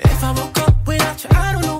If I woke up without you, I don't know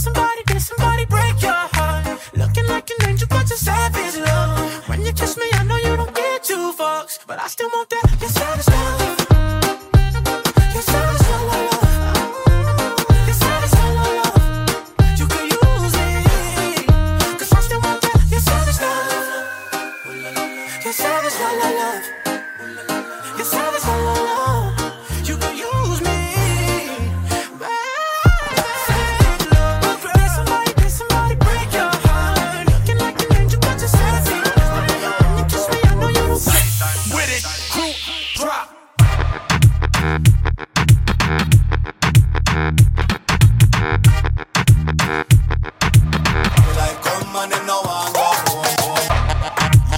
somebody, did somebody break your heart? Looking like an angel, but you're savage, love. When you kiss me, I know you don't get two fucks, but I still want that. You're savage, love. You're savage, love, You're savage love. Love, you're savage love, and no home.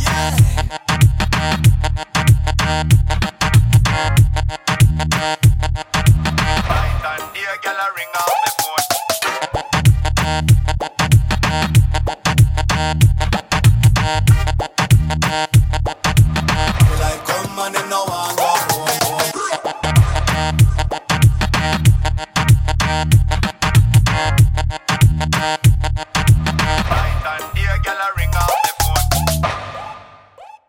Yeah. Girl, I ring off the phone. London, dear gallery.